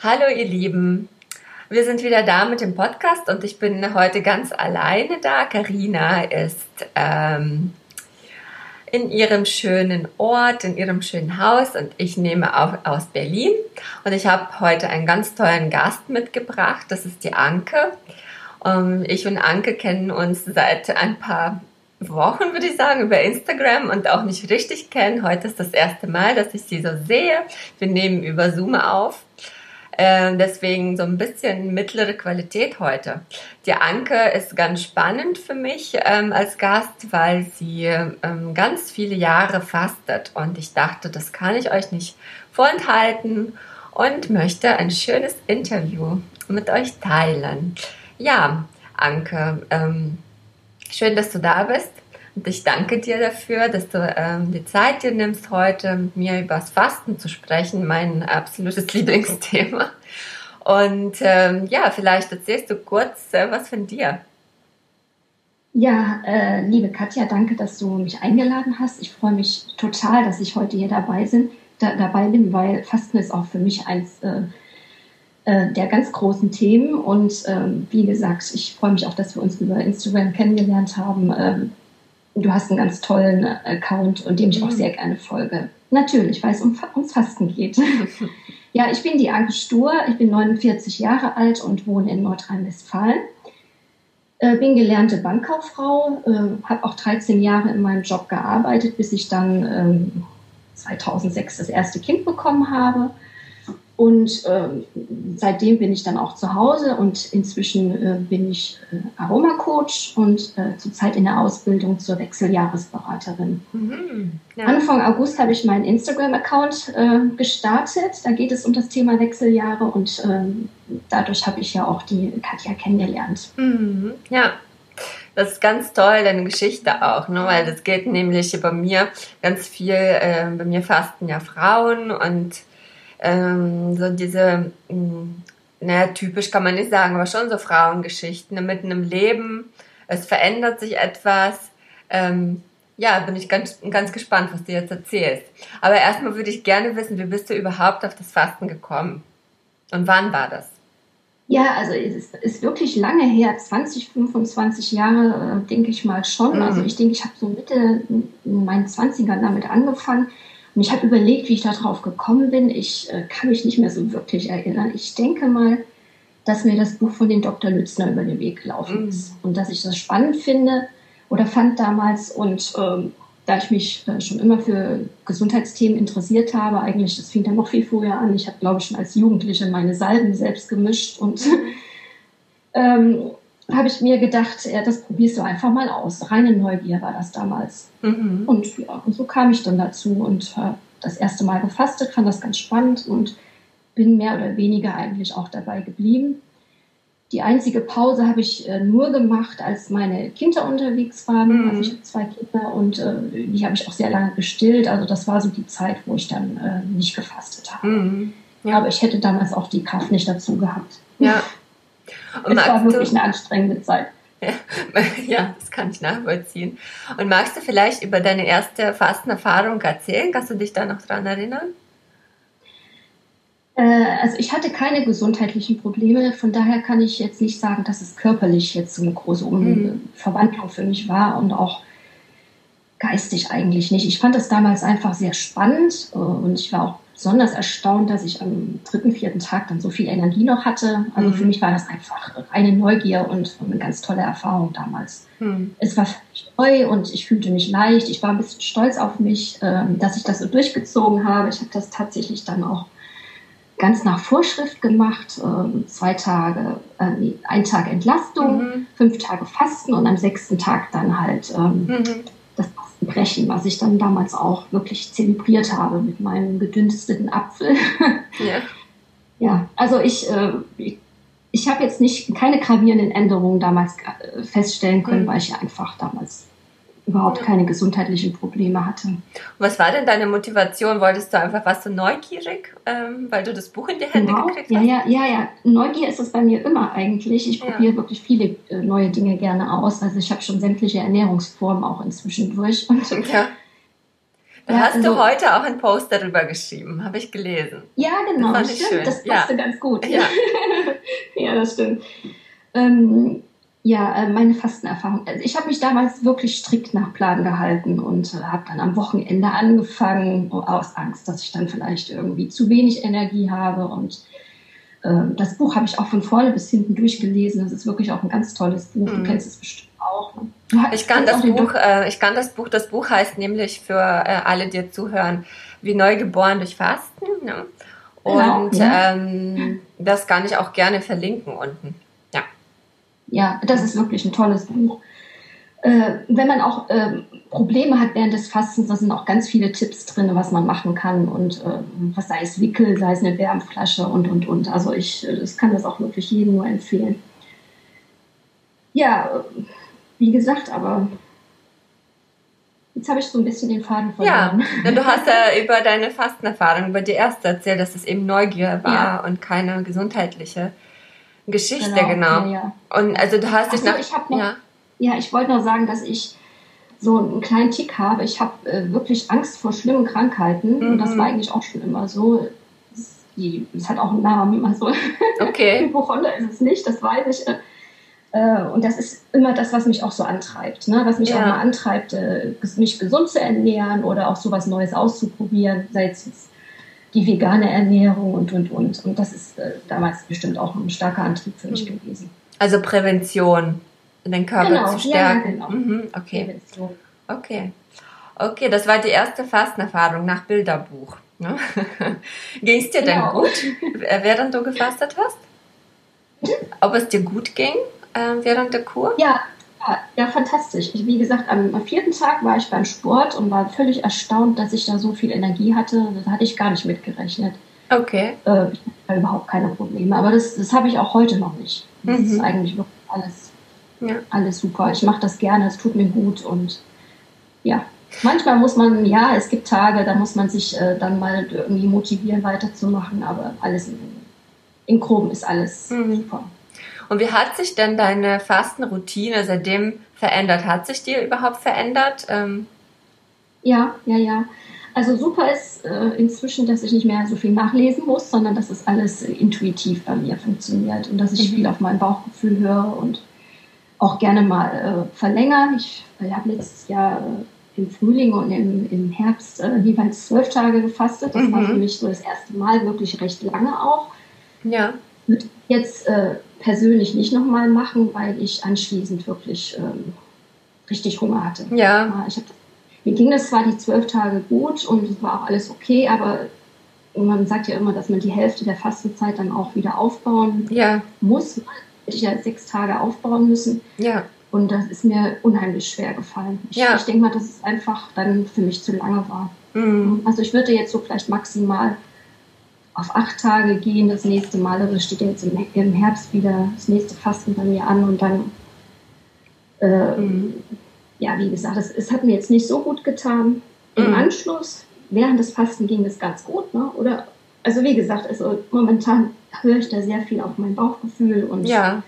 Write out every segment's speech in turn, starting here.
Hallo ihr Lieben, wir sind wieder da mit dem Podcast und ich bin heute ganz alleine da. Karina ist ähm, in ihrem schönen Ort, in ihrem schönen Haus und ich nehme auch aus Berlin und ich habe heute einen ganz tollen Gast mitgebracht. Das ist die Anke. Ähm, ich und Anke kennen uns seit ein paar Wochen, würde ich sagen, über Instagram und auch nicht richtig kennen. Heute ist das erste Mal, dass ich sie so sehe. Wir nehmen über Zoom auf. Äh, deswegen so ein bisschen mittlere Qualität heute. Die Anke ist ganz spannend für mich ähm, als Gast, weil sie ähm, ganz viele Jahre fastet und ich dachte, das kann ich euch nicht vorenthalten und möchte ein schönes Interview mit euch teilen. Ja, Anke, ähm, schön, dass du da bist. Und ich danke dir dafür, dass du ähm, die Zeit dir nimmst, heute mit mir über das Fasten zu sprechen, mein absolutes Lieblingsthema. Und ähm, ja, vielleicht erzählst du kurz äh, was von dir. Ja, äh, liebe Katja, danke, dass du mich eingeladen hast. Ich freue mich total, dass ich heute hier dabei, sind, da, dabei bin, weil Fasten ist auch für mich eins äh, äh der ganz großen Themen. Und ähm, wie gesagt, ich freue mich auch, dass wir uns über Instagram kennengelernt haben. Ähm, du hast einen ganz tollen Account und dem ich auch mhm. sehr gerne folge. Natürlich, weil es um, ums Fasten geht. ja, ich bin die Anke Stur, ich bin 49 Jahre alt und wohne in Nordrhein-Westfalen. Äh, bin gelernte Bankkauffrau, äh, habe auch 13 Jahre in meinem Job gearbeitet, bis ich dann ähm, 2006 das erste Kind bekommen habe. Und äh, seitdem bin ich dann auch zu Hause und inzwischen äh, bin ich äh, Aromacoach und äh, zurzeit in der Ausbildung zur Wechseljahresberaterin. Mhm, ja. Anfang August habe ich meinen Instagram-Account äh, gestartet. Da geht es um das Thema Wechseljahre und ähm, dadurch habe ich ja auch die Katja kennengelernt. Mhm, ja, das ist ganz toll, deine Geschichte auch, ne? weil das geht nämlich bei mir ganz viel, äh, bei mir fasten ja Frauen und ähm, so diese, hm, naja, typisch kann man nicht sagen, aber schon so Frauengeschichten ne, mitten im Leben. Es verändert sich etwas. Ähm, ja, bin ich ganz, ganz gespannt, was du jetzt erzählst. Aber erstmal würde ich gerne wissen, wie bist du überhaupt auf das Fasten gekommen? Und wann war das? Ja, also es ist, ist wirklich lange her, 20, 25 Jahre, äh, denke ich mal schon. Mhm. Also ich denke, ich habe so Mitte in meinen 20ern damit angefangen. Und ich habe überlegt, wie ich darauf gekommen bin. Ich äh, kann mich nicht mehr so wirklich erinnern. Ich denke mal, dass mir das Buch von den Dr. Lützner über den Weg gelaufen mhm. ist und dass ich das spannend finde oder fand damals. Und ähm, da ich mich äh, schon immer für Gesundheitsthemen interessiert habe, eigentlich, das fing dann noch viel früher an. Ich habe, glaube ich, schon als Jugendliche meine Salben selbst gemischt und ähm, habe ich mir gedacht, ja, das probierst du einfach mal aus. Reine Neugier war das damals. Mhm. Und ja, und so kam ich dann dazu und habe das erste Mal gefastet, fand das ganz spannend und bin mehr oder weniger eigentlich auch dabei geblieben. Die einzige Pause habe ich äh, nur gemacht, als meine Kinder unterwegs waren. Mhm. Also ich habe zwei Kinder und äh, die habe ich auch sehr lange gestillt. Also das war so die Zeit, wo ich dann äh, nicht gefastet habe. Mhm. Ja. Aber ich hätte damals auch die Kraft nicht dazu gehabt. Ja, und es war wirklich du, eine anstrengende Zeit. Ja, das kann ich nachvollziehen. Und magst du vielleicht über deine erste Fastenerfahrung erzählen? Kannst du dich da noch dran erinnern? Äh, also ich hatte keine gesundheitlichen Probleme, von daher kann ich jetzt nicht sagen, dass es körperlich jetzt so eine große mhm. Verwandlung für mich war und auch geistig eigentlich nicht. Ich fand das damals einfach sehr spannend äh, und ich war auch besonders erstaunt, dass ich am dritten, vierten Tag dann so viel Energie noch hatte. Also mhm. für mich war das einfach reine Neugier und eine ganz tolle Erfahrung damals. Mhm. Es war neu und ich fühlte mich leicht. Ich war ein bisschen stolz auf mich, ähm, dass ich das so durchgezogen habe. Ich habe das tatsächlich dann auch ganz nach Vorschrift gemacht. Ähm, zwei Tage, äh, ein Tag Entlastung, mhm. fünf Tage Fasten und am sechsten Tag dann halt ähm, mhm. Brechen, was ich dann damals auch wirklich zelebriert habe mit meinem gedünsteten Apfel. Ja, ja also ich, äh, ich, ich habe jetzt nicht keine gravierenden Änderungen damals äh, feststellen können, mhm. weil ich ja einfach damals überhaupt keine gesundheitlichen Probleme hatte. Was war denn deine Motivation? Wolltest du einfach, warst du neugierig, ähm, weil du das Buch in die Hände genau. gekriegt hast? Ja, ja, ja, ja. Neugier ist es bei mir immer eigentlich. Ich probiere ja. wirklich viele äh, neue Dinge gerne aus. Also ich habe schon sämtliche Ernährungsformen auch inzwischen durch. Und ja. Da Ja, hast also- du heute auch einen Post darüber geschrieben, habe ich gelesen. Ja, genau, Das stimmt. schön. Das passte ganz gut. Ja. ja, das stimmt. Ähm, ja, äh, meine Fastenerfahrung. Also ich habe mich damals wirklich strikt nach Plan gehalten und äh, habe dann am Wochenende angefangen, oh, aus Angst, dass ich dann vielleicht irgendwie zu wenig Energie habe. Und ähm, das Buch habe ich auch von vorne bis hinten durchgelesen. Das ist wirklich auch ein ganz tolles Buch. Du Mhm. kennst es bestimmt auch. Du Ich kann das Buch, äh, ich kann das Buch, das Buch heißt nämlich für äh, alle, die zuhören, wie neugeboren durch Fasten. Ne? Genau, Und ja. ähm, das kann ich auch gerne verlinken unten. Ja. Ja, das ist wirklich ein tolles Buch. Äh, wenn man auch äh, Probleme hat während des Fastens, da sind auch ganz viele Tipps drin, was man machen kann und äh, was sei es Wickel, sei es eine Wärmflasche und und und. Also ich äh, das kann das auch wirklich jedem nur empfehlen. Ja, äh, wie gesagt, aber jetzt habe ich so ein bisschen den Faden Ja, verloren. denn du hast ja über deine Fastenerfahrung, über die erste erzählt, dass es eben Neugier war und keine gesundheitliche Geschichte, genau. Ja, ja. Und also du hast dich so, nach. ich noch- ja. Ja, ich wollte nur sagen, dass ich so einen kleinen Tick habe. Ich habe äh, wirklich Angst vor schlimmen Krankheiten. Und das Mhm. war eigentlich auch schon immer so. Das hat auch einen Namen. Also Okay. Hypochonder ist es nicht, das weiß ich. Äh, und das ist immer das, was mich auch so antreibt. Ne? Was mich Ja. auch mal antreibt, äh, mich gesund zu ernähren oder auch sowas Neues auszuprobieren. Sei es die vegane Ernährung und, und, und. Und das ist äh, damals bestimmt auch ein starker Antrieb für mich Mhm. gewesen. Also Prävention, den Körper Genau, zu ja, ja, stärken. genau. Mhm, okay. Prävention. Okay. Okay, das war die erste Fastenerfahrung nach Bilderbuch. Ne? ging es dir denn Genau. gut, äh, während du gefastet hast? Ob es dir gut ging äh, während der Kur? Ja, ja, ja, fantastisch. Ich, wie gesagt, am, am vierten Tag war ich beim Sport und war völlig erstaunt, dass ich da so viel Energie hatte. Das hatte ich gar nicht mitgerechnet. Okay. Äh, ich hatte überhaupt keine Probleme. Aber das, das habe ich auch heute noch nicht. Das Mhm. ist eigentlich wirklich alles, Ja. alles super. Ich mache das gerne, es tut mir gut und ja. Manchmal muss man, ja, es gibt Tage, da muss man sich äh, dann mal irgendwie motivieren, weiterzumachen, aber alles in, in Groben ist alles Mhm. super. Und wie hat sich denn deine Fastenroutine seitdem verändert? Hat sich die überhaupt verändert? Ähm, Ja, ja, ja. Also super ist äh, inzwischen, dass ich nicht mehr so viel nachlesen muss, sondern dass es alles intuitiv bei mir funktioniert und dass ich Mhm. viel auf mein Bauchgefühl höre und auch gerne mal äh, verlängere. Ich äh, habe letztes Jahr äh, im Frühling und im, im Herbst äh, jeweils zwölf Tage gefastet. Das war Mhm. für mich so das erste Mal wirklich recht lange auch. ja. Ich jetzt äh, persönlich nicht nochmal machen, weil ich anschließend wirklich ähm, richtig Hunger hatte. Ja. Ich hab, mir ging das zwar die zwölf Tage gut und es war auch alles okay, aber man sagt ja immer, dass man die Hälfte der Fastenzeit dann auch wieder aufbauen Ja. muss. Hätte ich ja sechs Tage aufbauen müssen Ja. und das ist mir unheimlich schwer gefallen. Ich, Ja. ich denke mal, dass es einfach dann für mich zu lange war. Mhm. Also ich würde jetzt so vielleicht maximal auf acht Tage gehen, das nächste Mal. Es steht jetzt im, im Herbst wieder das nächste Fasten bei mir an und dann äh, Mhm. ja, wie gesagt, es, es hat mir jetzt nicht so gut getan. Im Mhm. Anschluss, während des Fasten ging es ganz gut, ne? Oder, also wie gesagt, also momentan höre ich da sehr viel auf mein Bauchgefühl und Ja.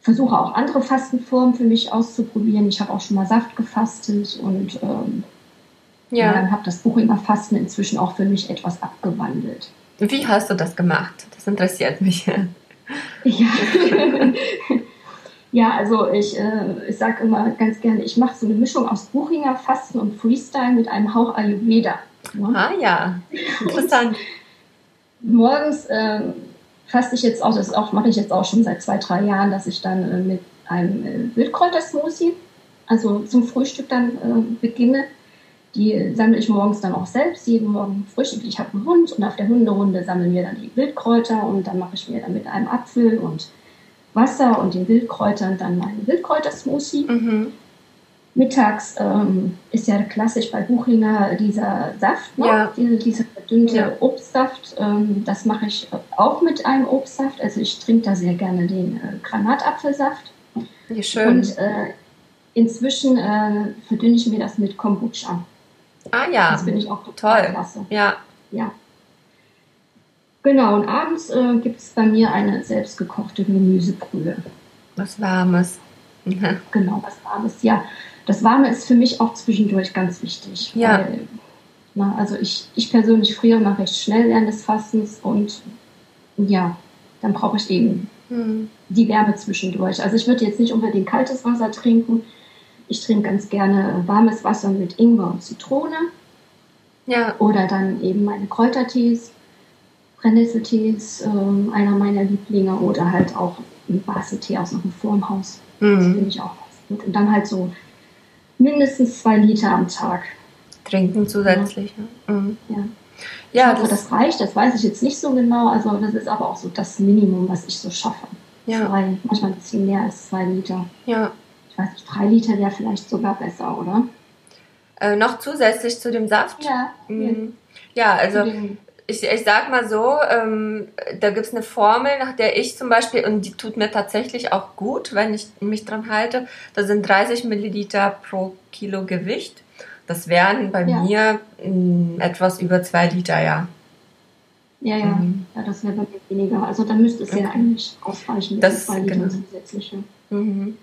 versuche auch andere Fastenformen für mich auszuprobieren. Ich habe auch schon mal Saft gefastet und ähm, ja. Ja. habe das Buchinger Fasten inzwischen auch für mich etwas abgewandelt. Wie hast du das gemacht? Das interessiert mich. Ja, ja also ich, äh, ich sage immer ganz gerne, ich mache so eine Mischung aus Buchinger Fasten und Freestyle mit einem Hauch Ayurveda. Ne? Ah ja. Interessant. Morgens äh, faste ich jetzt auch, das auch, mache ich jetzt auch schon seit zwei, drei Jahren, dass ich dann äh, mit einem äh, Wildkräutersmoothie, also zum Frühstück dann äh, beginne. Die sammle ich morgens dann auch selbst, jeden Morgen frühstück. Ich habe einen Hund und auf der Hunderunde sammeln wir dann die Wildkräuter und dann mache ich mir dann mit einem Apfel und Wasser und den Wildkräutern dann meinen Wildkräutersmoothie. Mhm. Mittags ähm, ist ja klassisch bei Buchinger dieser Saft, ne? Ja. diese, dieser verdünnte Ja. Obstsaft. Ähm, das mache ich auch mit einem Obstsaft. Also ich trinke da sehr gerne den äh, Granatapfelsaft. Wie schön. Und äh, inzwischen äh, verdünne ich mir das mit Kombucha. Ah ja. Das finde ich auch total Toll. klasse. Ja. Ja. Genau, und abends äh, gibt es bei mir eine selbstgekochte Gemüsebrühe. Was Warmes. Mhm. Genau, was Warmes. Ja, das Warme ist für mich auch zwischendurch ganz wichtig. Ja. Weil, na, also ich, ich persönlich friere mal recht schnell während des Fastens und ja, dann brauche ich eben Mhm. die Wärme zwischendurch. Also ich würde jetzt nicht unbedingt kaltes Wasser trinken. Ich trinke ganz gerne warmes Wasser mit Ingwer und Zitrone Ja. oder dann eben meine Kräutertees, Brennnesseltees, ähm, einer meiner Lieblinge oder halt auch ein Basentee aus einem Formhaus. Das Mhm. finde ich auch ganz gut. Und dann halt so mindestens zwei Liter am Tag. Trinken zusätzlich. Ja. Mhm. Ja. Ja, hoffe, das, das reicht, das weiß ich jetzt nicht so genau. Also das ist aber auch so das Minimum, was ich so schaffe. ja, Zwei, manchmal ein bisschen mehr als zwei Liter. ja. Ich weiß nicht, drei Liter wäre vielleicht sogar besser, oder? Äh, noch zusätzlich zu dem Saft? Ja. Mhm. Ja, also ich, ich sag mal so, ähm, da gibt es eine Formel, nach der ich zum Beispiel, und die tut mir tatsächlich auch gut, wenn ich mich dran halte, da sind 30 Milliliter pro Kilo Gewicht. Das wären bei Ja. mir mh, etwas über zwei Liter, ja. Ja, ja. Mhm. ja das wäre bei mir weniger. Also dann müsste es ja Okay. eigentlich ausreichen Das zwei Litern genau. zusätzliche. Mhm.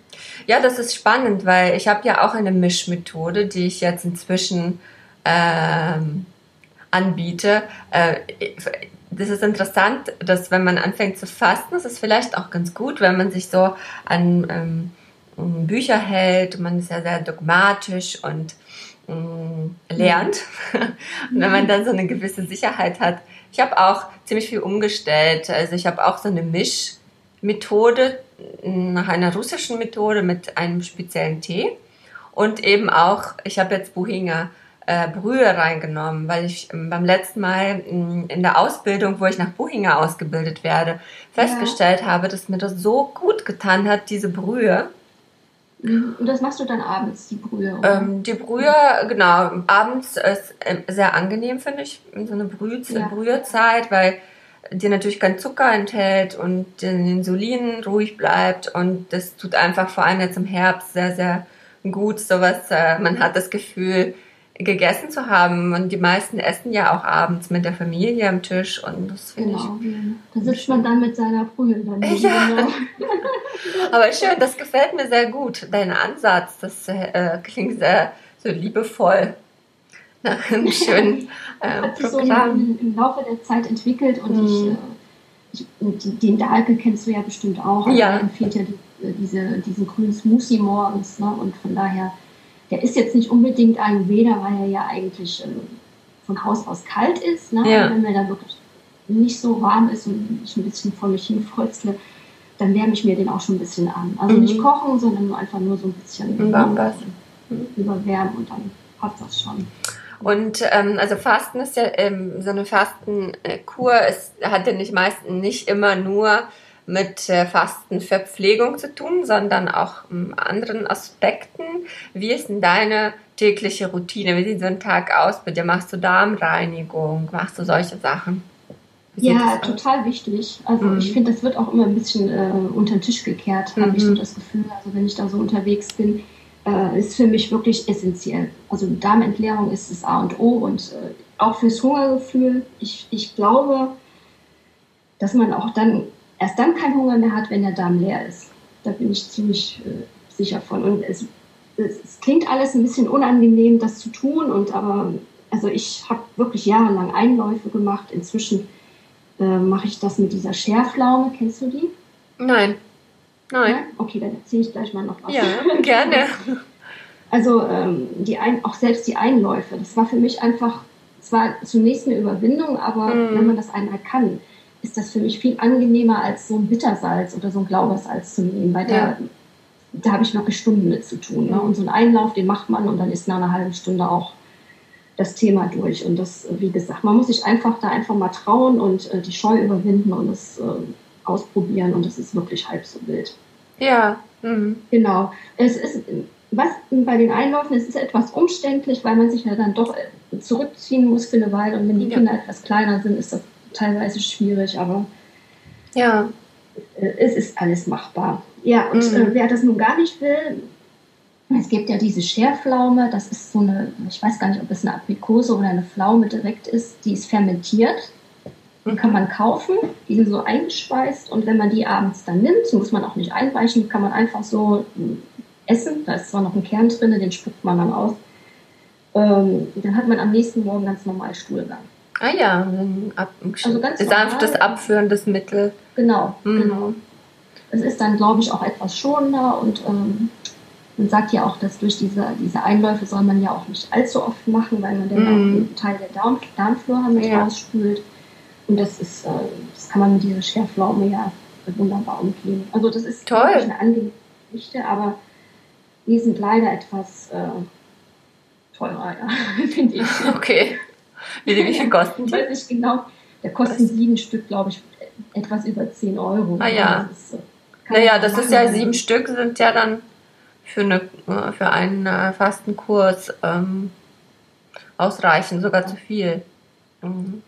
Ja, das ist spannend, weil ich habe ja auch eine Mischmethode, die ich jetzt inzwischen ähm, anbiete. Äh, das ist interessant, dass wenn man anfängt zu fasten, ist es vielleicht auch ganz gut, wenn man sich so an ähm, Bücher hält. Man ist ja sehr dogmatisch und ähm, lernt. und wenn man dann so eine gewisse Sicherheit hat. Ich habe auch ziemlich viel umgestellt. Also ich habe auch so eine Mischmethode nach einer russischen Methode mit einem speziellen Tee. Und eben auch, ich habe jetzt Buhinger äh, Brühe reingenommen, weil ich ähm, beim letzten Mal ähm, in der Ausbildung, wo ich nach Buhinger ausgebildet werde, festgestellt habe, dass mir das so gut getan hat, diese Brühe. Mhm. Und das machst du dann abends, die Brühe? Ähm, die Brühe, genau, abends ist ähm, sehr angenehm, finde ich, so eine Brühe, Ja. Brühezeit, weil die natürlich kein Zucker enthält und den Insulin ruhig bleibt und das tut einfach vor allem jetzt im Herbst sehr, sehr gut, sowas, äh, man hat das Gefühl, gegessen zu haben und die meisten essen ja auch abends mit der Familie am Tisch und das finde ich Genau. Da sitzt man dann mit seiner Brühe daneben. Ja. Genau. Aber schön, das gefällt mir sehr gut, dein Ansatz. Das äh, klingt sehr so liebevoll. Nach einem schönen äh, Hat sich so im, im Laufe der Zeit entwickelt und ich, Mhm. äh, ich, und den Dahlke kennst du ja bestimmt auch. Ja. Er empfiehlt ja die, äh, diese, diesen grünen Smoothie morgens. Ne? Und von daher, der ist jetzt nicht unbedingt Ayurveda, weil er ja eigentlich ähm, von Haus aus kalt ist. Ne? Ja. Wenn mir da wirklich nicht so warm ist und ich ein bisschen vor mich hin fröstle, dann wärme ich mir den auch schon ein bisschen an. Also Mhm. nicht kochen, sondern einfach nur so ein bisschen überwärmen und dann hat das schon. Und ähm, also Fasten ist ja ähm, so eine Fastenkur, es hat ja nicht meistens nicht immer nur mit äh, Fastenverpflegung zu tun, sondern auch ähm, anderen Aspekten. Wie ist denn deine tägliche Routine? Wie sieht so ein Tag aus bei dir? Machst du Darmreinigung? Machst du solche Sachen? Ja, total wichtig. Also Mhm. ich finde, das wird auch immer ein bisschen äh, unter den Tisch gekehrt, habe ich so Mhm. das Gefühl. Also wenn ich da so unterwegs bin, äh, ist für mich wirklich essentiell. Also Darmentleerung ist das A und O und äh, auch fürs Hungergefühl. Ich, ich glaube, dass man auch dann erst dann keinen Hunger mehr hat, wenn der Darm leer ist. Da bin ich ziemlich äh, sicher von. Und es, es, es klingt alles ein bisschen unangenehm, das zu tun. Und aber also ich habe wirklich jahrelang Einläufe gemacht. Inzwischen äh, mache ich das mit dieser Schärflaume. Kennst du die? Nein. Nein. Okay, dann erzähle ich gleich mal noch was. Ja, gerne. Also ähm, die ein, auch selbst die Einläufe, das war für mich einfach, es war zunächst eine Überwindung, aber Mhm. wenn man das einmal kann, ist das für mich viel angenehmer als so ein Bittersalz oder so ein Glaubersalz zu nehmen, weil Ja. da, da habe ich wirklich Stunden mit zu tun. Ne? Und so einen Einlauf, den macht man und dann ist nach einer halben Stunde auch das Thema durch. Und das, wie gesagt, man muss sich einfach da einfach mal trauen und äh, die Scheu überwinden und es äh, ausprobieren und es ist wirklich halb so wild. Ja. Mhm. Genau. Es ist, was bei den Einläufen, es ist etwas umständlich, weil man sich ja dann doch äh, zurückziehen muss für eine Weile. Und wenn die Ja. Kinder etwas kleiner sind, ist das teilweise schwierig, aber Ja. äh, es ist alles machbar. Ja, und Mhm. äh, wer das nun gar nicht will, es gibt ja diese Scherpflaume, das ist so eine, ich weiß gar nicht, ob es eine Aprikose oder eine Pflaume direkt ist, die ist fermentiert. Die kann man kaufen, die sind so eingeschweißt und wenn man die abends dann nimmt, die muss man auch nicht einweichen, kann man einfach so mh, essen. Da ist zwar noch ein Kern drin, den spuckt man dann aus. Ähm, dann hat man am nächsten Morgen ganz normal Stuhlgang. Ah ja, ab, also ganz sanftes abführendes Mittel. Genau, mhm. genau. Es ist dann, glaube ich, auch etwas schonender und ähm, man sagt ja auch, dass durch diese, diese Einläufe soll man ja auch nicht allzu oft machen, weil man dann mhm. auch einen Teil der Darm, Darmflora mit ja. rausspült. Und das ist, äh, das kann man mit dieser Schärflaume ja wunderbar umgehen. Also das ist Toll. eine angenehme Geschichte, aber die sind leider etwas äh, teurer, ja, finde ich. Okay. Wie, wie viel kosten die? Ich weiß nicht genau. Der kostet sieben Stück, glaube ich, etwas über 10 Euro. Ah ja. Das ist, äh, naja, das ist ja sieben Stück, sind ja dann für, eine, äh, für einen Fastenkurs ähm, ausreichend, sogar zu viel. Mhm.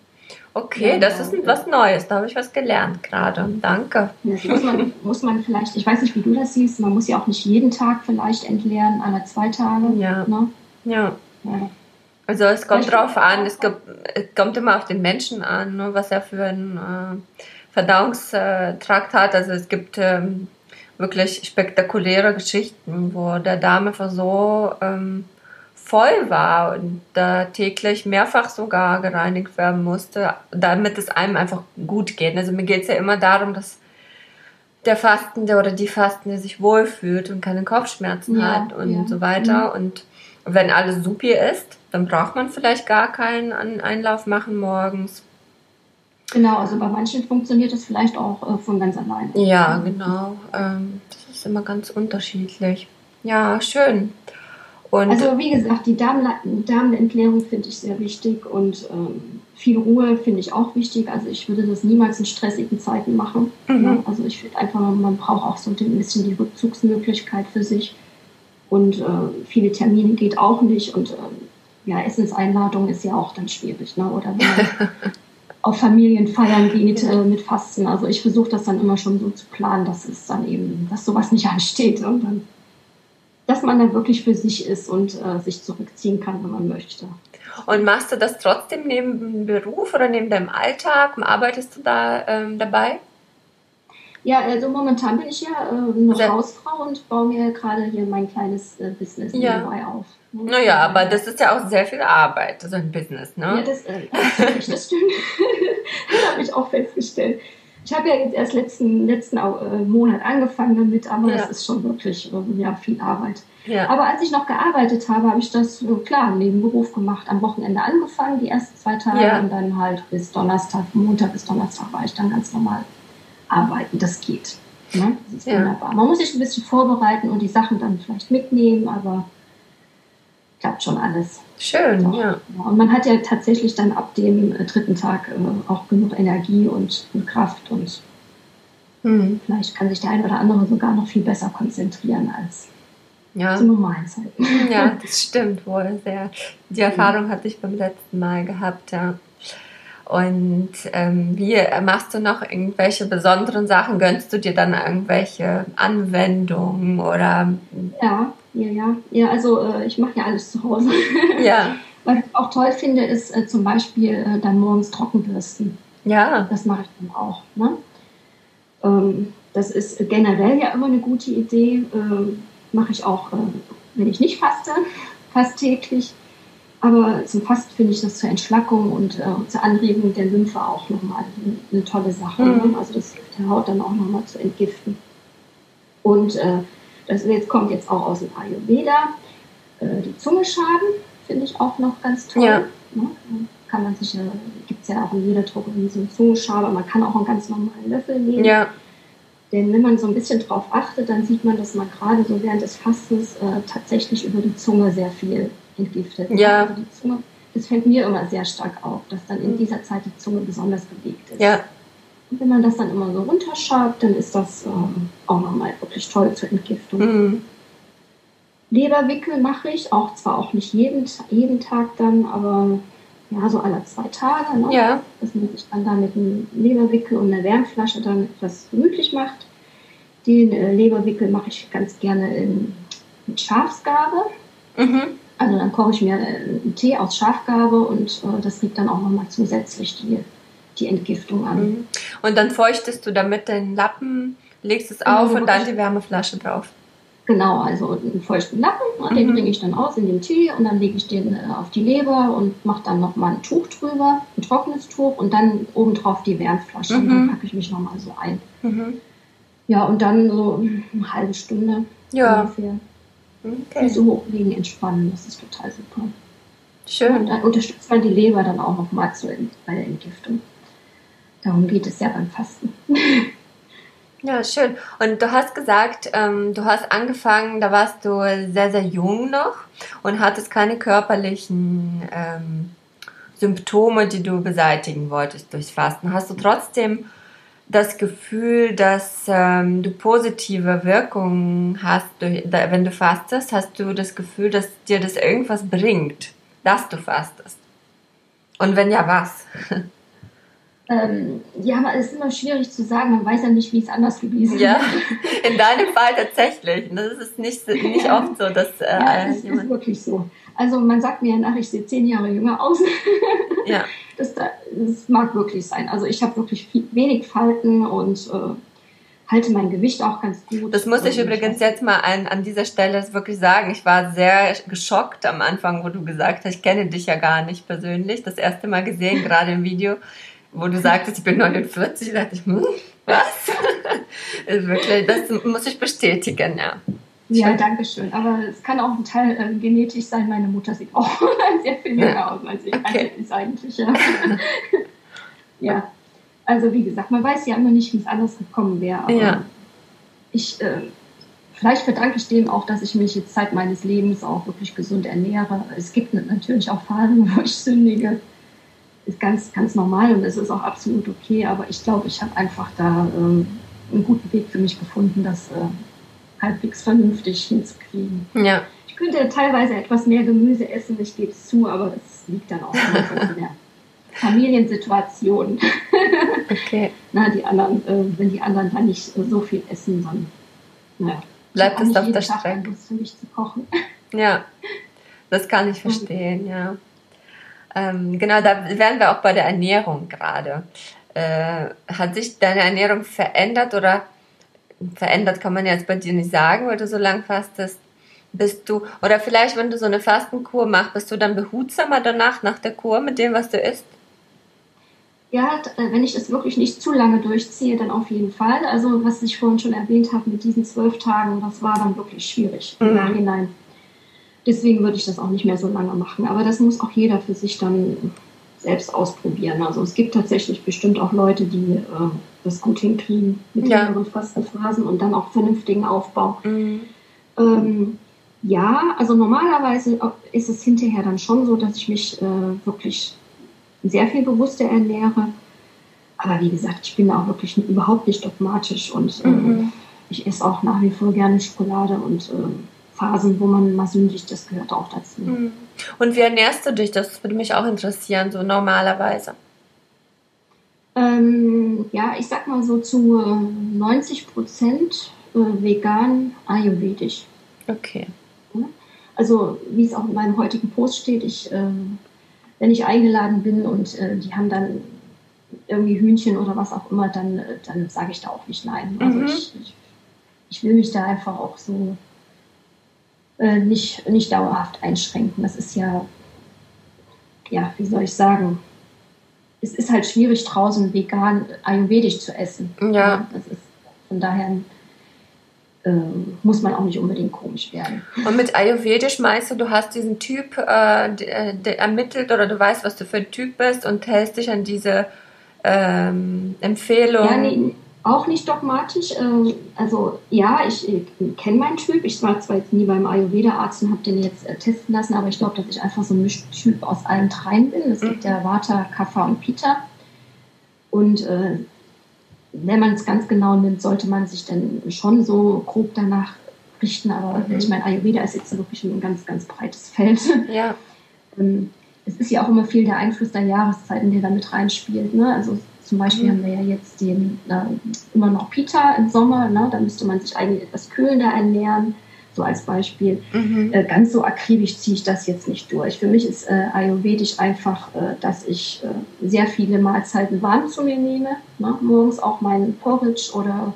Okay, ja, das ist was Neues. Da habe ich was gelernt gerade. Danke. Das muss man, muss man vielleicht, ich weiß nicht, wie du das siehst, man muss ja auch nicht jeden Tag vielleicht entleeren, alle zwei Tage. Ja. Ne? Ja. ja. Also es kommt vielleicht drauf an, es, gibt, es, kommt immer auf den Menschen an, ne, was er für einen äh, Verdauungstrakt hat. Also es gibt ähm, wirklich spektakuläre Geschichten, wo der Dame so ähm, voll war und da täglich mehrfach sogar gereinigt werden musste, damit es einem einfach gut geht. Also mir geht es ja immer darum, dass der Fastende oder die Fastende sich wohlfühlt und keine Kopfschmerzen ja, hat und ja. so weiter. Mhm. Und wenn alles supi ist, dann braucht man vielleicht gar keinen Einlauf machen morgens. Genau, also bei manchen funktioniert das vielleicht auch äh, von ganz alleine. Ja, genau. Ähm, das ist immer ganz unterschiedlich. Ja, schön. Und also wie gesagt, die Darmentleerung finde ich sehr wichtig und ähm, viel Ruhe finde ich auch wichtig. Also ich würde das niemals in stressigen Zeiten machen. Mhm. Ja, also ich finde einfach, man braucht auch so ein bisschen die Rückzugsmöglichkeit für sich. Und äh, viele Termine geht auch nicht. Und äh, ja, Essenseinladung ist ja auch dann schwierig. Ne? Oder wenn man auf Familienfeiern geht äh, mit Fasten. Also ich versuche das dann immer schon so zu planen, dass es dann eben, dass sowas nicht ansteht. Und dann dass man dann wirklich für sich ist und äh, sich zurückziehen kann, wenn man möchte. Und machst du das trotzdem neben dem Beruf oder neben deinem Alltag? Arbeitest du da ähm, dabei? Ja, also momentan bin ich ja äh, noch Sehr Hausfrau und baue mir gerade hier mein kleines äh, Business ja. nebenbei auf. Naja, aber das ist ja auch sehr viel Arbeit, so ein Business, ne? Ja, das, äh, das stimmt. das habe ich auch festgestellt. Ich habe ja jetzt erst letzten, letzten äh, Monat angefangen damit, aber ja. das ist schon wirklich äh, ja, viel Arbeit. Ja. Aber als ich noch gearbeitet habe, habe ich das äh, klar neben Beruf gemacht. Am Wochenende angefangen, die ersten zwei Tage ja. und dann halt bis Donnerstag, Montag bis Donnerstag war ich dann ganz normal arbeiten. Das geht. Ne? Das ist wunderbar. Man muss sich ein bisschen vorbereiten und die Sachen dann vielleicht mitnehmen, aber klappt schon alles. Schön, ja. ja. Und man hat ja tatsächlich dann ab dem äh, dritten Tag äh, auch genug Energie und, und Kraft und hm. vielleicht kann sich der eine oder andere sogar noch viel besser konzentrieren als ja. zu normalen Zeiten. Ja, das stimmt wohl sehr. Die Erfahrung hatte ich beim letzten Mal gehabt, ja. Und ähm, wie machst du noch irgendwelche besonderen Sachen? Gönnst du dir dann irgendwelche Anwendungen oder? Ja, ja, ja. Ja, also äh, ich mache ja alles zu Hause. Ja. Was ich auch toll finde, ist äh, zum Beispiel äh, dann morgens Trockenbürsten. Ja. Das mache ich dann auch. Ne? Ähm, das ist generell ja immer eine gute Idee. Ähm, mache ich auch, äh, wenn ich nicht faste, fast täglich. Aber zum Fasten finde ich das zur Entschlackung und äh, zur Anregung der Lymphe auch nochmal eine, eine tolle Sache. Mhm. Ne? Also das hilft der Haut dann auch nochmal zu entgiften. Und äh, das jetzt kommt jetzt auch aus dem Ayurveda. Äh, die Zunge schaben finde ich auch noch ganz toll. Ja. Ne? Kann man sich ja, gibt es ja auch in jeder Drogerie so einen Zungenschaber. Man kann auch einen ganz normalen Löffel nehmen. Ja. Denn wenn man so ein bisschen drauf achtet, dann sieht man, dass man gerade so während des Fastens äh, tatsächlich über die Zunge sehr viel entgiftet. Ja. Also die Zunge, das fällt mir immer sehr stark auf, dass dann in mhm. dieser Zeit die Zunge besonders bewegt ist. Ja. Und wenn man das dann immer so runterschabt, dann ist das ähm, auch nochmal wirklich toll zur Entgiftung. Mhm. Leberwickel mache ich, auch zwar auch nicht jeden, jeden Tag dann, aber ja, so alle zwei Tage. Ne? Ja. Dass man sich dann da mit einem Leberwickel und einer Wärmflasche dann etwas gemütlich macht. Den äh, Leberwickel mache ich ganz gerne in, mit Schafsgabe. Mhm. Also dann koche ich mir äh, einen Tee aus Schafgabe und äh, das gibt dann auch nochmal zusätzlich die, die Entgiftung an. Mhm. Und dann feuchtest du damit den Lappen, legst es auf genau, und dann die Wärmeflasche drauf. Genau, also einen feuchten Lappen, den mhm. bringe ich dann aus in den Tee und dann lege ich den äh, auf die Leber und mache dann nochmal ein Tuch drüber, ein trockenes Tuch und dann obendrauf die Wärmflasche mhm. und dann mhm. packe ich mich nochmal so ein. Mhm. Ja, und dann so eine halbe Stunde ja. ungefähr. Okay. So hochlegen, entspannen, das ist total super. Schön. Und dann unterstützt man die Leber dann auch nochmal bei der Entgiftung. Darum geht es ja beim Fasten. Ja, schön. Und du hast gesagt, ähm, du hast angefangen, da warst du sehr, sehr jung noch und hattest keine körperlichen ähm, Symptome, die du beseitigen wolltest durchs Fasten. Hast du trotzdem das Gefühl, dass ähm, du positive Wirkungen hast, durch, da, wenn du fastest? Hast du das Gefühl, dass dir das irgendwas bringt, dass du fastest? Und wenn ja, was? Ähm, ja, aber es ist immer schwierig zu sagen. Man weiß ja nicht, wie es anders gewesen ist. Ja, in deinem Fall tatsächlich. Das ist nicht, nicht oft so, dass. Äh, ja, es ist wirklich so. Also, man sagt mir nach, ich sehe zehn Jahre jünger aus. ja. Das, das mag wirklich sein. Also, ich habe wirklich viel, wenig Falten und. Äh, halte mein Gewicht auch ganz gut. Das muss ich übrigens jetzt mal an, an dieser Stelle wirklich sagen. Ich war sehr geschockt am Anfang, wo du gesagt hast, ich kenne dich ja gar nicht persönlich. Das erste Mal gesehen, gerade im Video wo du sagtest, ich bin 49, dachte ich, hm, was? Wirklich, das muss ich bestätigen, ja. Ja, danke schön. Aber es kann auch ein Teil äh, genetisch sein. Meine Mutter sieht auch sehr viel jünger ja. aus als ich. Okay. Also ist eigentlich ja. ja. Also wie gesagt, man weiß ja immer nicht, wie es anders gekommen wäre. Aber ja. ich, äh, vielleicht verdanke ich dem auch, dass ich mich jetzt Zeit meines Lebens auch wirklich gesund ernähre. Es gibt natürlich auch Phasen, wo ich sündige ist ganz, ganz normal und es ist auch absolut okay. Aber ich glaube, ich habe einfach da ähm, einen guten Weg für mich gefunden, das äh, halbwegs vernünftig hinzukriegen. Ja. Ich könnte teilweise etwas mehr Gemüse essen, ich gebe es zu, aber das liegt dann auch in der Familiensituation. Okay. Na, die anderen, äh, wenn die anderen dann nicht so viel essen, dann naja, bleibt es auf der Strecke. für mich zu kochen. Ja, das kann ich verstehen, ja. Ähm, genau, da wären wir auch bei der Ernährung gerade. Äh, hat sich deine Ernährung verändert oder verändert kann man jetzt bei dir nicht sagen, weil du so lang fastest? Bist du, oder vielleicht, wenn du so eine Fastenkur machst, bist du dann behutsamer danach, nach der Kur, mit dem, was du isst? Ja, äh, wenn ich es wirklich nicht zu lange durchziehe, dann auf jeden Fall. Also, was ich vorhin schon erwähnt habe mit diesen zwölf Tagen, das war dann wirklich schwierig im mhm. Nachhinein. Deswegen würde ich das auch nicht mehr so lange machen. Aber das muss auch jeder für sich dann selbst ausprobieren. Also es gibt tatsächlich bestimmt auch Leute, die äh, das gut hinkriegen mit ja. längeren Fastenphasen und dann auch vernünftigen Aufbau. Mhm. Ähm, ja, also normalerweise ist es hinterher dann schon so, dass ich mich äh, wirklich sehr viel bewusster ernähre. Aber wie gesagt, ich bin da auch wirklich überhaupt nicht dogmatisch und äh, mhm. ich esse auch nach wie vor gerne Schokolade und äh, Phasen, wo man mal sündigt, das gehört auch dazu. Hm. Und wie ernährst du dich? Das würde mich auch interessieren, so normalerweise. Ähm, ja, ich sag mal so zu 90 Prozent äh, vegan, ayurvedisch. Okay. Also, wie es auch in meinem heutigen Post steht, ich, äh, wenn ich eingeladen bin und äh, die haben dann irgendwie Hühnchen oder was auch immer, dann, äh, dann sage ich da auch nicht nein. Also, mhm. ich, ich, ich will mich da einfach auch so äh, nicht, nicht dauerhaft einschränken. Das ist ja, ja, wie soll ich sagen, es ist halt schwierig draußen vegan ayurvedisch zu essen. Ja. Das ist von daher äh, muss man auch nicht unbedingt komisch werden. Und mit Ayurvedisch meinst du, du hast diesen Typ äh, de, ermittelt oder du weißt, was du für ein Typ bist und hältst dich an diese ähm, Empfehlung? Ja, nee, auch nicht dogmatisch. Ähm, also ja, ich, kenne meinen Typ. Ich war zwar jetzt nie beim Ayurveda-Arzt und habe den jetzt äh, testen lassen, aber ich glaube, dass ich einfach so ein Mischtyp aus allen dreien bin. Es gibt ja Vata, Kapha und Pita. Und äh, wenn man es ganz genau nimmt, sollte man sich dann schon so grob danach richten. Aber mhm. ich meine, Ayurveda ist jetzt wirklich ein ganz, ganz breites Feld. Ja. ähm, es ist ja auch immer viel der Einfluss der Jahreszeiten, der da mit reinspielt. Ne? Also zum Beispiel mhm. haben wir ja jetzt den, äh, immer noch Pita im Sommer, ne? da müsste man sich eigentlich etwas kühlender ernähren, so als Beispiel. Mhm. Äh, ganz so akribisch ziehe ich das jetzt nicht durch. Für mich ist äh, Ayurvedisch einfach, äh, dass ich äh, sehr viele Mahlzeiten warm zu mir nehme. Ne? Morgens auch meinen Porridge oder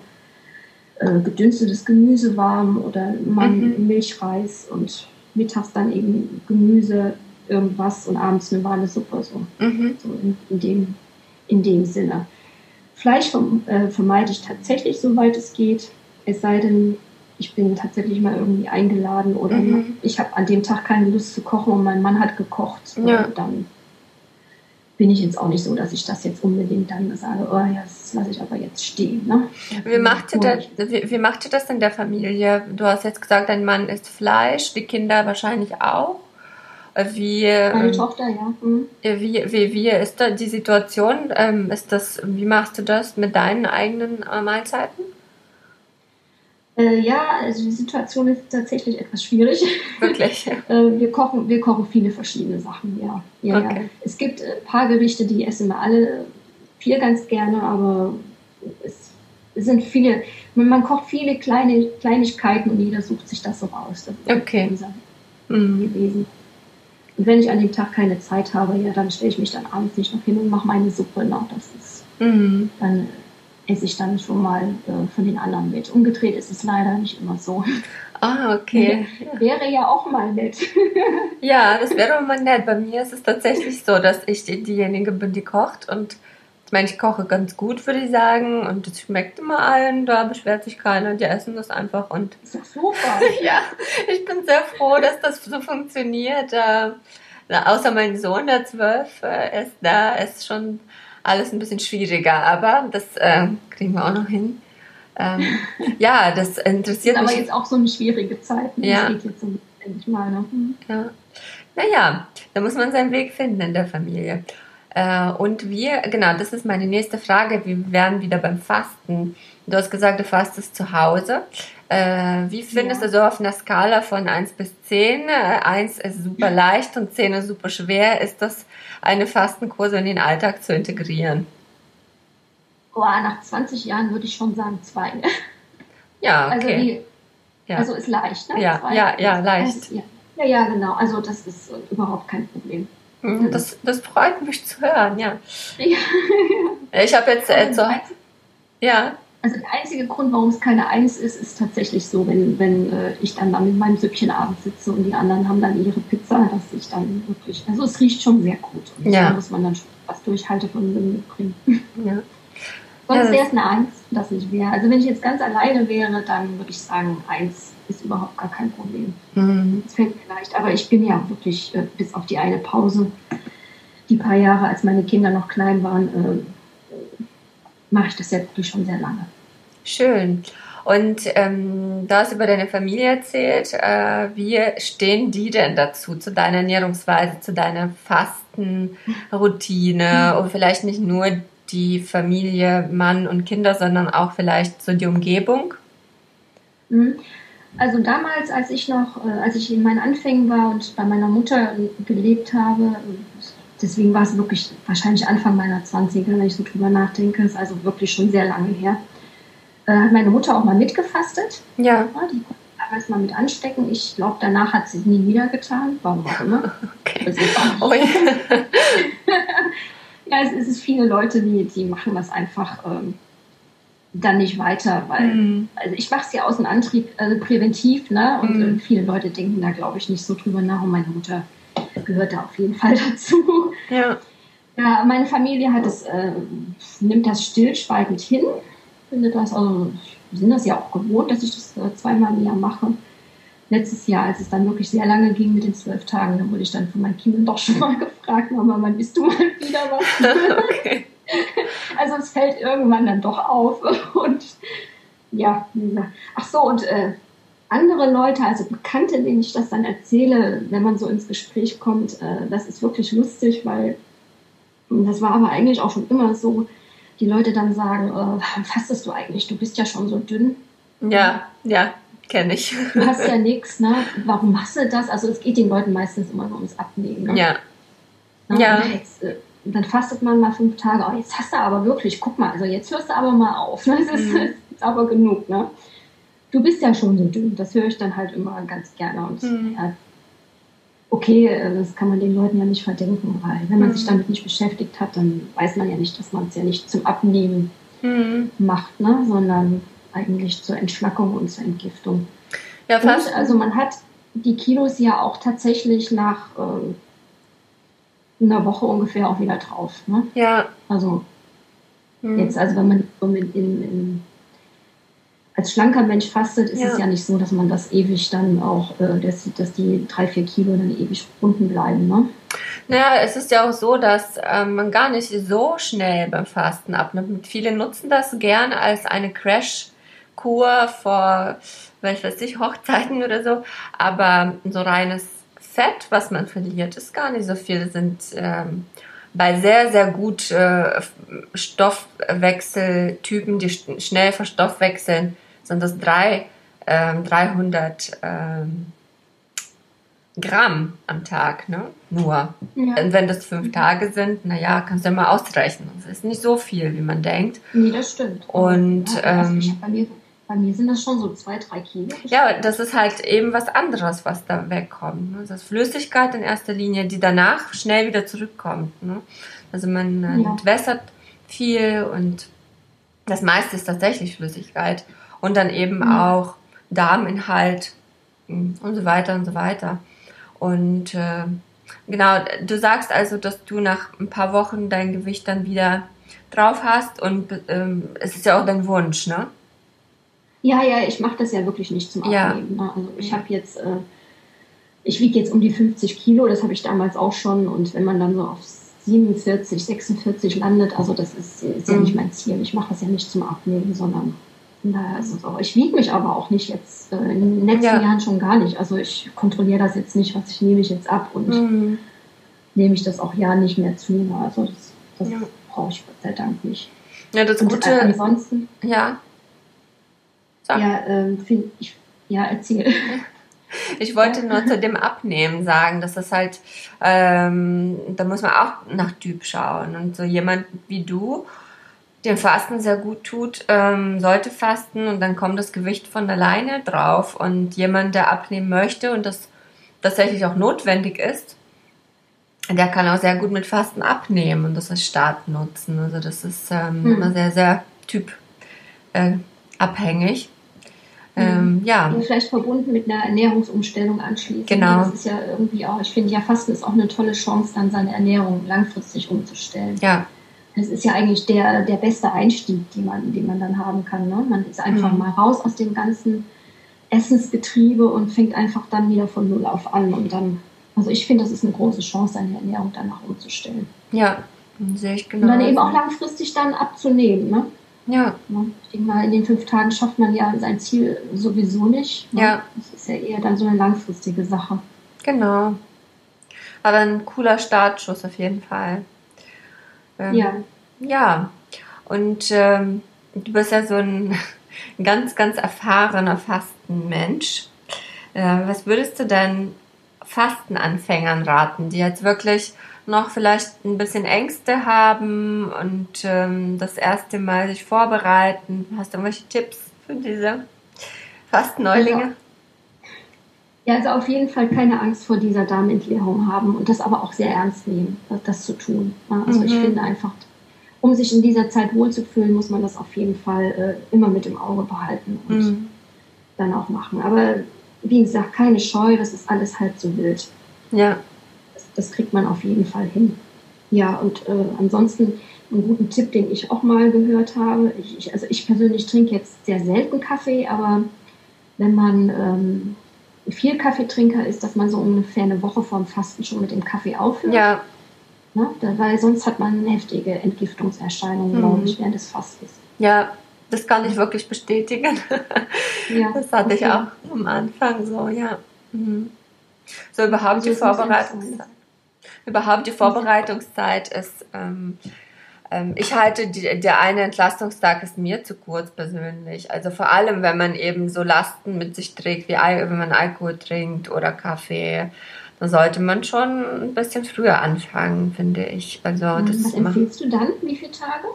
äh, gedünstetes Gemüse warm oder mal mhm. Milchreis und mittags dann eben Gemüse, irgendwas und abends eine warme Suppe. So, mhm. so in, in, dem, in dem Sinne. Fleisch äh, vermeide ich tatsächlich, soweit es geht. Es sei denn, ich bin tatsächlich mal irgendwie eingeladen oder mhm. ich habe an dem Tag keine Lust zu kochen und mein Mann hat gekocht. Ja. Dann bin ich jetzt auch nicht so, dass ich das jetzt unbedingt dann sage, oh ja, das lasse ich aber jetzt stehen. Ne? Wie, macht ihr das, wie, wie macht ihr das in der Familie? Du hast jetzt gesagt, dein Mann isst Fleisch, die Kinder wahrscheinlich auch. Wie, Meine ähm, Tochter, ja. Mhm. Wie, wie, wie ist da die Situation? Ähm, ist das, wie machst du das mit deinen eigenen äh, Mahlzeiten? Äh, ja, also die Situation ist tatsächlich etwas schwierig. Wirklich? äh, wir, kochen, wir kochen viele verschiedene Sachen, ja. ja, okay. ja. Es gibt ein paar Gerichte, die essen wir alle viel ganz gerne, aber es sind viele, man kocht viele kleine Kleinigkeiten und jeder sucht sich das so raus. Das okay. Mhm. gewesen. Und wenn ich an dem Tag keine Zeit habe, ja, dann stelle ich mich dann abends nicht noch hin und mache meine Suppe. Na, das ist mhm. dann esse ich dann schon mal äh, von den anderen mit. Umgedreht ist es leider nicht immer so. Ah, okay. Wäre ja auch mal nett. ja, das wäre mal nett. Bei mir ist es tatsächlich so, dass ich diejenige bin, die kocht und ich meine, ich koche ganz gut, würde ich sagen, und es schmeckt immer allen, da beschwert sich keiner, die essen das einfach und. Das ist doch super. ja, ich bin sehr froh, dass das so funktioniert. Äh, außer mein Sohn, der zwölf äh, ist, da ist schon alles ein bisschen schwieriger, aber das äh, kriegen wir auch noch hin. Ähm, ja, das interessiert ist mich. Aber jetzt auch so eine schwierige Zeit. Ne? Ja. Das geht jetzt so, endlich mal. Ne? Ja. Naja, da muss man seinen Weg finden in der Familie. Äh, und wir, genau, das ist meine nächste Frage. Wir werden wieder beim Fasten. Du hast gesagt, du fastest zu Hause. Äh, wie findest ja. du so auf einer Skala von 1 bis 10? 1 ist super leicht und 10 ist super schwer. Ist das eine Fastenkurse in den Alltag zu integrieren? Boah, nach 20 Jahren würde ich schon sagen 2. Ja, also okay. Also, die, ja. also ist leicht, ne? Ja, ja, ja, leicht. ja. ja, ja, genau. Also das ist überhaupt kein Problem. Mhm, das, das freut mich zu hören, ja. ja. Ich habe jetzt äh, so, ja. Also der einzige Grund, warum es keine Eins ist, ist tatsächlich so, wenn, wenn äh, ich dann da mit meinem Süppchen abends sitze und die anderen haben dann ihre Pizza, dass ich dann wirklich, also es riecht schon sehr gut. Und ja. da muss man dann schon was Durchhaltevermögen mitbringen. Ja. Sonst ja, wäre es eine Eins, das nicht wäre. Also wenn ich jetzt ganz alleine wäre, dann würde ich sagen, Eins ist überhaupt gar kein Problem. Mhm. Das fällt mir leicht. Aber ich bin ja wirklich, äh, bis auf die eine Pause, die paar Jahre, als meine Kinder noch klein waren, äh, mache ich das ja wirklich schon sehr lange. Schön. Und ähm, du hast über deine Familie erzählt. Äh, wie stehen die denn dazu, zu deiner Ernährungsweise, zu deiner Fastenroutine mhm. und vielleicht nicht nur die Familie, Mann und Kinder, sondern auch vielleicht so die Umgebung? Also damals, als ich noch, äh, als ich in meinen Anfängen war und bei meiner Mutter gelebt habe, deswegen war es wirklich wahrscheinlich Anfang meiner 20er, wenn ich so drüber nachdenke, ist also wirklich schon sehr lange her äh, hat meine Mutter auch mal mitgefastet. Ja. ja die konnte damals mal mit anstecken. Ich glaube, danach hat sie es nie wieder getan. Warum auch immer. Okay. Oh, ja. ja, es, ist viele Leute, die, die machen das einfach ähm, dann nicht weiter, weil mhm. also ich mache es ja aus dem Antrieb, also präventiv, ne? Und mhm. äh, viele Leute denken da, glaube ich, nicht so drüber nach. Und meine Mutter gehört da auf jeden Fall dazu. Ja. Ja, meine Familie hat es, äh, nimmt das stillschweigend hin finde das, also wir sind das ja auch gewohnt, dass ich das äh, zweimal im Jahr mache. Letztes Jahr, als es dann wirklich sehr lange ging mit den zwölf Tagen, da wurde ich dann von meinen Kindern doch schon mal gefragt, Mama, wann bist du mal wieder was? okay. Also es fällt irgendwann dann doch auf und ja, ach so und äh, andere Leute, also Bekannte, denen ich das dann erzähle, wenn man so ins Gespräch kommt, äh, das ist wirklich lustig, weil das war aber eigentlich auch schon immer so, die Leute dann sagen, äh, fastest du eigentlich? Du bist ja schon so dünn. Ja, ja, kenne ich. Du hast ja nichts, ne? Warum machst du das? Also es geht den Leuten meistens immer nur ums Abnehmen. Ne? Ja. Na, ja. Jetzt, äh, dann fastet man mal fünf Tage. Oh, jetzt hast du aber wirklich, guck mal, also jetzt hörst du aber mal auf. Ne? Das ist, mhm. ist aber genug, ne? Du bist ja schon so dünn. Das höre ich dann halt immer ganz gerne. Und mhm. ja, okay, äh, das kann man den Leuten ja nicht verdenken, weil wenn man mhm. sich damit nicht beschäftigt hat, dann weiß man ja nicht, dass man es ja nicht zum Abnehmen mhm. macht, ne? sondern eigentlich zur Entschlackung und zur Entgiftung. Ja, fast. Und, also man hat die Kilos ja auch tatsächlich nach äh, einer Woche ungefähr auch wieder drauf. Ne? Ja. Also hm. jetzt, also wenn man in, in, in als schlanker Mensch fastet, ist ja. es ja nicht so, dass man das ewig dann auch, äh, dass, dass die drei, vier Kilo dann ewig unten bleiben. Ne? Naja, es ist ja auch so, dass äh, man gar nicht so schnell beim Fasten abnimmt. Viele nutzen das gern als eine Crash-Kur vor, weiß weiß ich, Hochzeiten oder so. Aber so reines Fett, was man verliert, ist gar nicht so viel. Das sind ähm, bei sehr, sehr gut äh, Stoffwechseltypen, die schnell verstoffwechseln, sind das drei, ähm, 300 ähm, Gramm am Tag, ne? Nur. Ja. Und wenn das fünf Tage sind, naja, kannst du ja mal ausrechnen. Das ist nicht so viel, wie man denkt. Nee, das stimmt. Und ja, ähm, ich, bei, mir, bei mir sind das schon so zwei, drei Kilo. Ja, das ist halt eben was anderes, was da wegkommt. Ne? Das ist Flüssigkeit in erster Linie, die danach schnell wieder zurückkommt. Ne? Also man ja. entwässert viel und das meiste ist tatsächlich Flüssigkeit. Und dann eben mhm. auch Darminhalt hm, und so weiter und so weiter. Und äh, genau, du sagst also, dass du nach ein paar Wochen dein Gewicht dann wieder drauf hast und ähm, es ist ja auch dein Wunsch, ne? Ja, ja, ich mache das ja wirklich nicht zum Abnehmen. Ja. Ne? Also ich habe jetzt, äh, ich wiege jetzt um die 50 Kilo, das habe ich damals auch schon. Und wenn man dann so auf 47, 46 landet, also das ist, ist ja mhm. nicht mein Ziel. Ich mache das ja nicht zum Abnehmen, sondern naja, also so. Ich wiege mich aber auch nicht jetzt, äh, in den letzten ja. Jahren schon gar nicht. Also ich kontrolliere das jetzt nicht, was ich nehme ich jetzt ab und mhm. nehme ich das auch ja nicht mehr zu. Also das, das ja. brauche ich Gott sei Dank nicht. Ja, das und Gute. Äh, ansonsten. Ja. Sag. Ja, äh, find, ich, ja, erzähl. Ich wollte nur zu dem Abnehmen sagen, dass das halt, ähm, da muss man auch nach Typ schauen. Und so jemand wie du dem Fasten sehr gut tut, ähm, sollte fasten und dann kommt das Gewicht von alleine drauf. Und jemand, der abnehmen möchte und das tatsächlich auch notwendig ist, der kann auch sehr gut mit Fasten abnehmen und das als Start nutzen. Also das ist ähm, mhm. immer sehr, sehr typabhängig. Äh, ähm, ja. Und vielleicht verbunden mit einer Ernährungsumstellung anschließend. Genau. Das ist ja irgendwie auch, ich finde ja Fasten ist auch eine tolle Chance, dann seine Ernährung langfristig umzustellen. Ja das ist ja eigentlich der, der beste Einstieg, den man, den man dann haben kann. Ne? Man ist einfach mhm. mal raus aus dem ganzen Essensgetriebe und fängt einfach dann wieder von Null auf an. Und dann, also ich finde, das ist eine große Chance, seine Ernährung danach umzustellen. Ja, sehe ich genau. Und dann eben auch langfristig dann abzunehmen. Ne? Ja. Ich denke mal, in den fünf Tagen schafft man ja sein Ziel sowieso nicht. Ne? Ja. Das ist ja eher dann so eine langfristige Sache. Genau. Aber ein cooler Startschuss auf jeden Fall. Ähm, ja. Ja. Und ähm, du bist ja so ein ganz, ganz erfahrener Fastenmensch. Äh, was würdest du denn Fastenanfängern raten, die jetzt wirklich noch vielleicht ein bisschen Ängste haben und ähm, das erste Mal sich vorbereiten? Hast du irgendwelche Tipps für diese Fastneulinge? Also, ja, also auf jeden Fall keine Angst vor dieser Darmentleerung haben und das aber auch sehr ernst nehmen, das zu tun. Also mhm. ich finde einfach, um sich in dieser Zeit wohlzufühlen, muss man das auf jeden Fall äh, immer mit im Auge behalten und mhm. dann auch machen. Aber wie gesagt, keine Scheu, das ist alles halb so wild. Ja. Das, kriegt man auf jeden Fall hin. Ja, und äh, ansonsten einen guten Tipp, den ich auch mal gehört habe. Ich, ich, also ich persönlich trinke jetzt sehr selten Kaffee, aber wenn man ähm, viel Kaffeetrinker ist, dass man so ungefähr eine Woche vorm Fasten schon mit dem Kaffee aufhört. Ja. Ne? Weil sonst hat man heftige Entgiftungserscheinungen, mhm. glaube ich, während des Fastens. Ja, das kann ich wirklich bestätigen. Ja, das hatte okay. ich auch am Anfang so, ja. Mhm. So überhaupt also die Vorbereitungszeit. Überhaupt die Vorbereitungszeit ist ähm, ähm, ich halte, die, der eine Entlastungstag ist mir zu kurz persönlich. Also vor allem, wenn man eben so Lasten mit sich trägt, wie wenn man Alkohol trinkt oder Kaffee, dann sollte man schon ein bisschen früher anfangen, finde ich. Also das Was empfiehlst du dann? Wie viele Tage?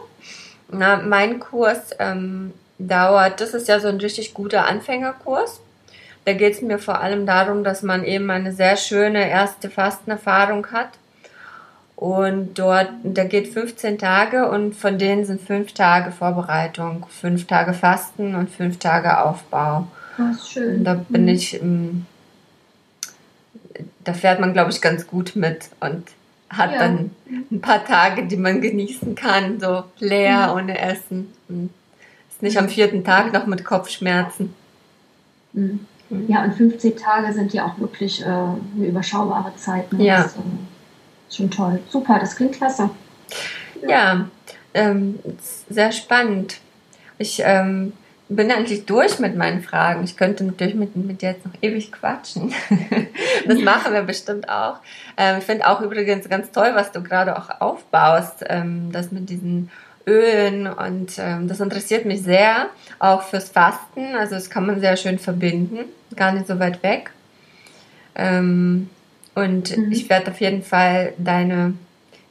Na, mein Kurs ähm, dauert, das ist ja so ein richtig guter Anfängerkurs. Da geht es mir vor allem darum, dass man eben eine sehr schöne erste Fastenerfahrung hat Und dort, der geht 15 Tage und von denen sind fünf Tage Vorbereitung, fünf Tage Fasten und fünf Tage Aufbau. Das ist schön. Und da bin mhm. ich, ähm, da fährt man, glaube ich, ganz gut mit und hat ja. dann ein paar Tage, die man genießen kann, so leer, mhm. ohne Essen. Und ist nicht am vierten Tag noch mit Kopfschmerzen. Mhm. Ja, und 15 Tage sind ja auch wirklich äh, eine überschaubare Zeit. Ne? Ja. Das, äh, schon toll. Super, das klingt klasse. Ja, ähm, sehr spannend. Ich ähm, bin eigentlich durch mit meinen Fragen. Ich könnte natürlich mit, mit dir jetzt noch ewig quatschen. das machen wir bestimmt auch. Ähm, ich finde auch übrigens ganz toll, was du gerade auch aufbaust, ähm, das mit diesen Ölen und ähm, das interessiert mich sehr, auch fürs Fasten. Also das kann man sehr schön verbinden, gar nicht so weit weg. Ähm, und mhm. ich werde auf jeden Fall deine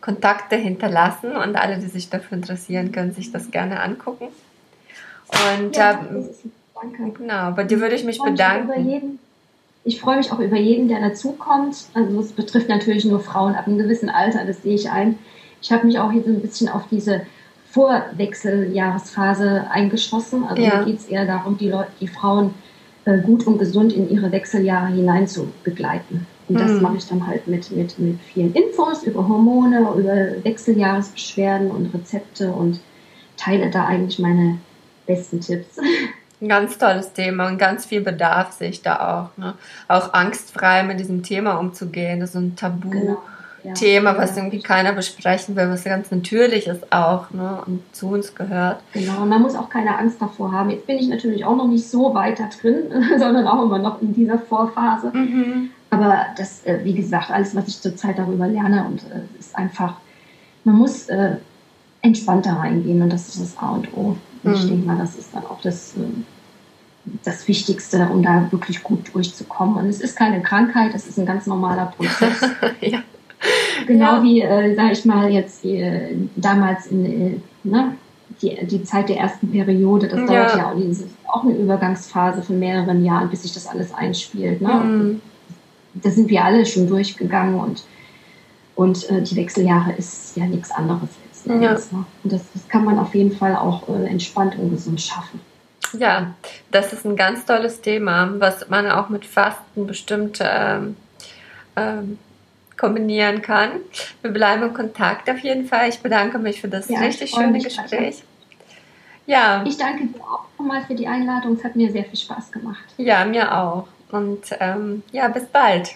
Kontakte hinterlassen und alle, die sich dafür interessieren, können sich das gerne angucken. Und ja, äh, danke. Genau, bei dir würde ich mich ich bedanken. Jeden, ich freue mich auch über jeden, der dazukommt. Also es betrifft natürlich nur Frauen ab einem gewissen Alter, das sehe ich ein. Ich habe mich auch hier so ein bisschen auf diese Vorwechseljahresphase eingeschossen. Also ja. geht es eher darum, die Leute, die Frauen äh, gut und gesund in ihre Wechseljahre hinein zu begleiten. Und das mhm. mache ich dann halt mit, mit, mit vielen Infos über Hormone, über Wechseljahresbeschwerden und Rezepte und teile da eigentlich meine besten Tipps. Ein ganz tolles Thema und ganz viel Bedarf sehe ich da auch. Ne? Auch angstfrei mit diesem Thema umzugehen. Das ist ein Tabu. Genau. Ja, Thema, was irgendwie keiner besprechen will, was ganz natürlich ist auch ne, und zu uns gehört. Genau, man muss auch keine Angst davor haben. Jetzt bin ich natürlich auch noch nicht so weit da drin, sondern auch immer noch in dieser Vorphase. Mhm. Aber das, äh, wie gesagt, alles, was ich zurzeit darüber lerne, und äh, ist einfach, man muss äh, entspannter reingehen und das ist das A und O. Und mhm. ich denke mal, das ist dann auch das, das Wichtigste, um da wirklich gut durchzukommen. Und es ist keine Krankheit, es ist ein ganz normaler Prozess. ja. Genau ja. wie, äh, sag ich mal, jetzt äh, damals in, äh, ne, die, die Zeit der ersten Periode, das dauert ja, ja auch, das auch eine Übergangsphase von mehreren Jahren, bis sich das alles einspielt. Ne? Mhm da sind wir alle schon durchgegangen und, und äh, die Wechseljahre ist ja nichts anderes ja. Ne? Und das, das, kann man auf jeden Fall auch äh, entspannt und gesund schaffen. Ja, das ist ein ganz tolles Thema, was man auch mit Fasten bestimmt ähm, ähm, kombinieren kann. Wir bleiben in Kontakt auf jeden Fall. Ich bedanke mich für das ja, richtig schöne Gespräch. Ja. Ich danke dir auch nochmal für die Einladung. Es hat mir sehr viel Spaß gemacht. Ja, mir auch. Und ähm, ja, bis bald.